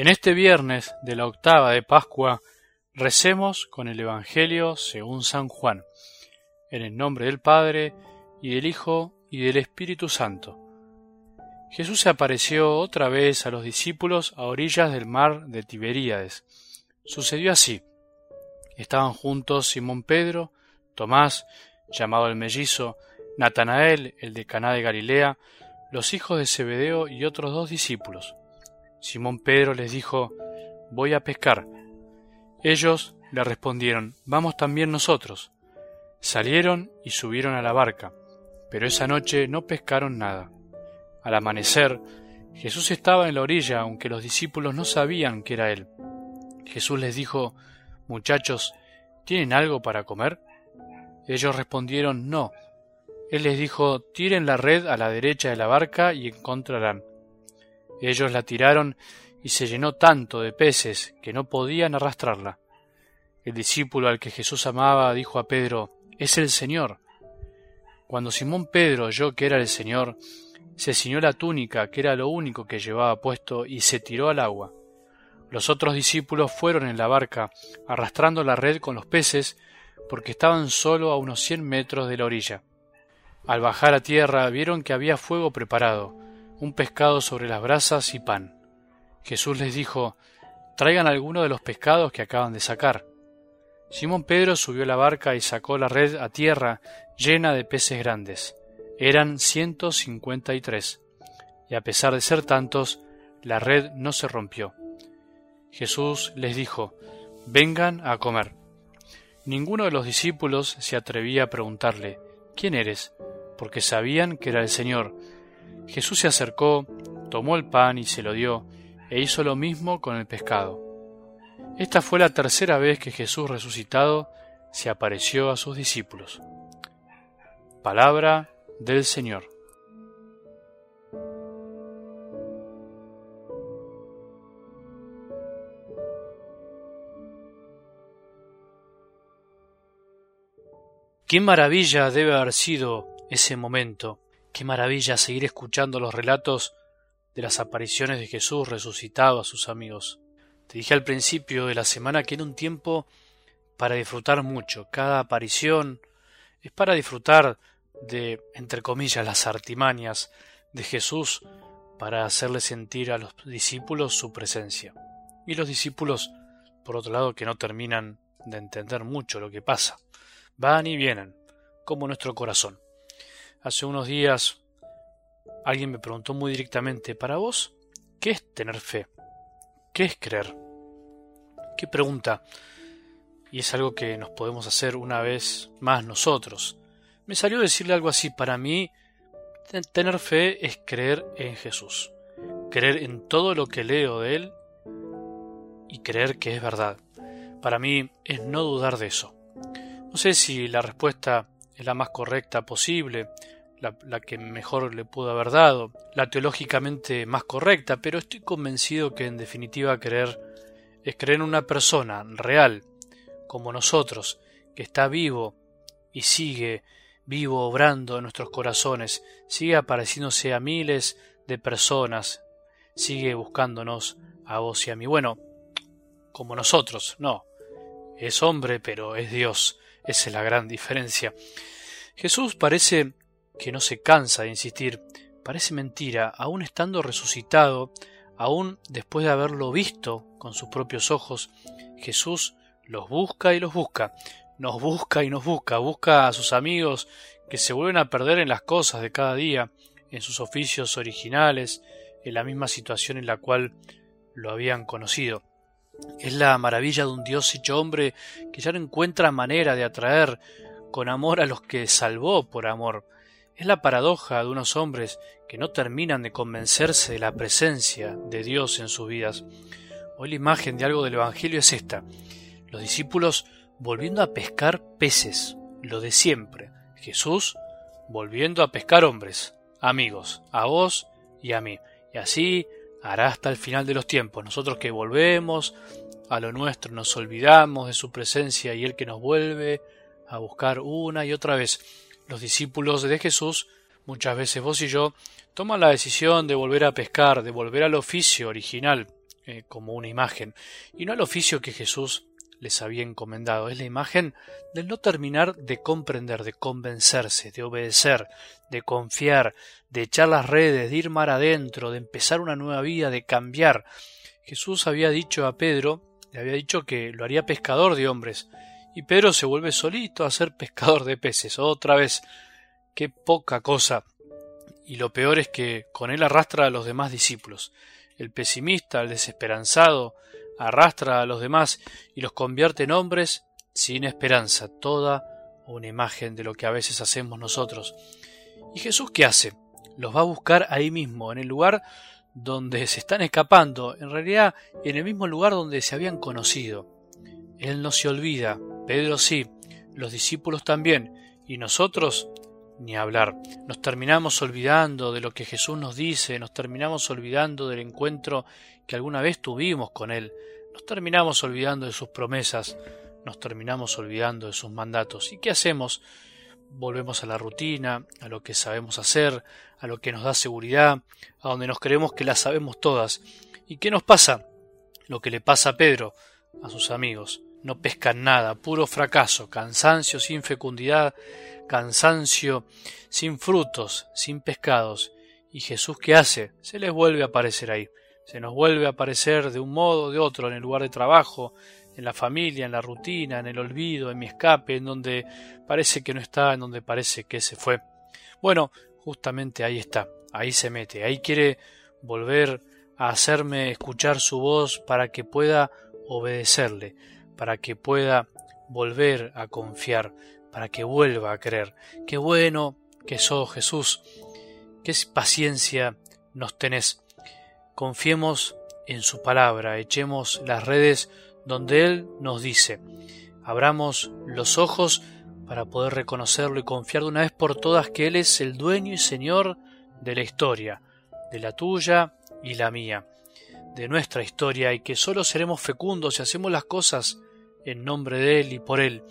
En este viernes de la octava de Pascua recemos con el Evangelio según San Juan, en el nombre del Padre, y del Hijo, y del Espíritu Santo. Jesús se apareció otra vez a los discípulos a orillas del mar de Tiberíades. Sucedió así. Estaban juntos Simón Pedro, Tomás, llamado el mellizo, Natanael, el de Caná de Galilea, los hijos de Zebedeo y otros dos discípulos. Simón Pedro les dijo, Voy a pescar. Ellos le respondieron, Vamos también nosotros. Salieron y subieron a la barca, pero esa noche no pescaron nada. Al amanecer, Jesús estaba en la orilla, aunque los discípulos no sabían que era Él. Jesús les dijo, Muchachos, ¿tienen algo para comer? Ellos respondieron, No. Él les dijo, Tiren la red a la derecha de la barca y encontrarán. Ellos la tiraron y se llenó tanto de peces que no podían arrastrarla. El discípulo al que Jesús amaba dijo a Pedro, Es el Señor. Cuando Simón Pedro oyó que era el Señor, se ciñó la túnica, que era lo único que llevaba puesto, y se tiró al agua. Los otros discípulos fueron en la barca, arrastrando la red con los peces, porque estaban solo a unos cien metros de la orilla. Al bajar a tierra vieron que había fuego preparado, un pescado sobre las brasas y pan. Jesús les dijo, Traigan alguno de los pescados que acaban de sacar. Simón Pedro subió la barca y sacó la red a tierra llena de peces grandes. Eran ciento cincuenta y tres, y a pesar de ser tantos, la red no se rompió. Jesús les dijo, Vengan a comer. Ninguno de los discípulos se atrevía a preguntarle, ¿quién eres? porque sabían que era el Señor, Jesús se acercó, tomó el pan y se lo dio, e hizo lo mismo con el pescado. Esta fue la tercera vez que Jesús resucitado se apareció a sus discípulos. Palabra del Señor. Qué maravilla debe haber sido ese momento Qué maravilla seguir escuchando los relatos de las apariciones de Jesús resucitado a sus amigos. Te dije al principio de la semana que era un tiempo para disfrutar mucho. Cada aparición es para disfrutar de, entre comillas, las artimañas de Jesús para hacerle sentir a los discípulos su presencia. Y los discípulos, por otro lado, que no terminan de entender mucho lo que pasa. Van y vienen, como nuestro corazón. Hace unos días alguien me preguntó muy directamente, para vos, ¿qué es tener fe? ¿Qué es creer? ¿Qué pregunta? Y es algo que nos podemos hacer una vez más nosotros. Me salió decirle algo así, para mí, tener fe es creer en Jesús, creer en todo lo que leo de Él y creer que es verdad. Para mí es no dudar de eso. No sé si la respuesta es la más correcta posible, la, que mejor le pudo haber dado, la teológicamente más correcta, pero estoy convencido que en definitiva creer es creer en una persona real, como nosotros, que está vivo y sigue vivo obrando en nuestros corazones, sigue apareciéndose a miles de personas, sigue buscándonos a vos y a mí. Bueno, como nosotros, no. Es hombre, pero es Dios. Esa es la gran diferencia. Jesús parece que no se cansa de insistir. Parece mentira, aún estando resucitado, aún después de haberlo visto con sus propios ojos, Jesús los busca y los busca, nos busca y nos busca, busca a sus amigos que se vuelven a perder en las cosas de cada día, en sus oficios originales, en la misma situación en la cual lo habían conocido. Es la maravilla de un Dios hecho hombre que ya no encuentra manera de atraer con amor a los que salvó por amor. Es la paradoja de unos hombres que no terminan de convencerse de la presencia de Dios en sus vidas. Hoy la imagen de algo del Evangelio es esta. Los discípulos volviendo a pescar peces, lo de siempre. Jesús volviendo a pescar hombres, amigos, a vos y a mí. Y así hará hasta el final de los tiempos. Nosotros que volvemos a lo nuestro, nos olvidamos de su presencia y Él que nos vuelve a buscar una y otra vez. Los discípulos de Jesús, muchas veces vos y yo, toman la decisión de volver a pescar, de volver al oficio original, eh, como una imagen, y no al oficio que Jesús les había encomendado. Es la imagen del no terminar de comprender, de convencerse, de obedecer, de confiar, de echar las redes, de ir mar adentro, de empezar una nueva vida, de cambiar. Jesús había dicho a Pedro, le había dicho que lo haría pescador de hombres, y Pedro se vuelve solito a ser pescador de peces. Otra vez, qué poca cosa. Y lo peor es que con él arrastra a los demás discípulos. El pesimista, el desesperanzado, arrastra a los demás y los convierte en hombres sin esperanza, toda una imagen de lo que a veces hacemos nosotros. ¿Y Jesús qué hace? Los va a buscar ahí mismo, en el lugar donde se están escapando, en realidad en el mismo lugar donde se habían conocido. Él no se olvida, Pedro sí, los discípulos también, y nosotros ni hablar. Nos terminamos olvidando de lo que Jesús nos dice, nos terminamos olvidando del encuentro que alguna vez tuvimos con Él, nos terminamos olvidando de sus promesas, nos terminamos olvidando de sus mandatos. ¿Y qué hacemos? Volvemos a la rutina, a lo que sabemos hacer, a lo que nos da seguridad, a donde nos creemos que las sabemos todas. ¿Y qué nos pasa? Lo que le pasa a Pedro, a sus amigos. No pescan nada, puro fracaso, cansancio sin fecundidad, cansancio sin frutos, sin pescados. ¿Y Jesús qué hace? Se les vuelve a aparecer ahí. Se nos vuelve a aparecer de un modo o de otro en el lugar de trabajo, en la familia, en la rutina, en el olvido, en mi escape, en donde parece que no está, en donde parece que se fue. Bueno, justamente ahí está, ahí se mete, ahí quiere volver a hacerme escuchar su voz para que pueda obedecerle, para que pueda volver a confiar, para que vuelva a creer. Qué bueno que sos Jesús, qué paciencia nos tenés. Confiemos en su palabra, echemos las redes donde Él nos dice. Abramos los ojos para poder reconocerlo y confiar de una vez por todas que Él es el dueño y Señor de la historia, de la tuya y la mía, de nuestra historia, y que solo seremos fecundos si hacemos las cosas en nombre de Él y por Él,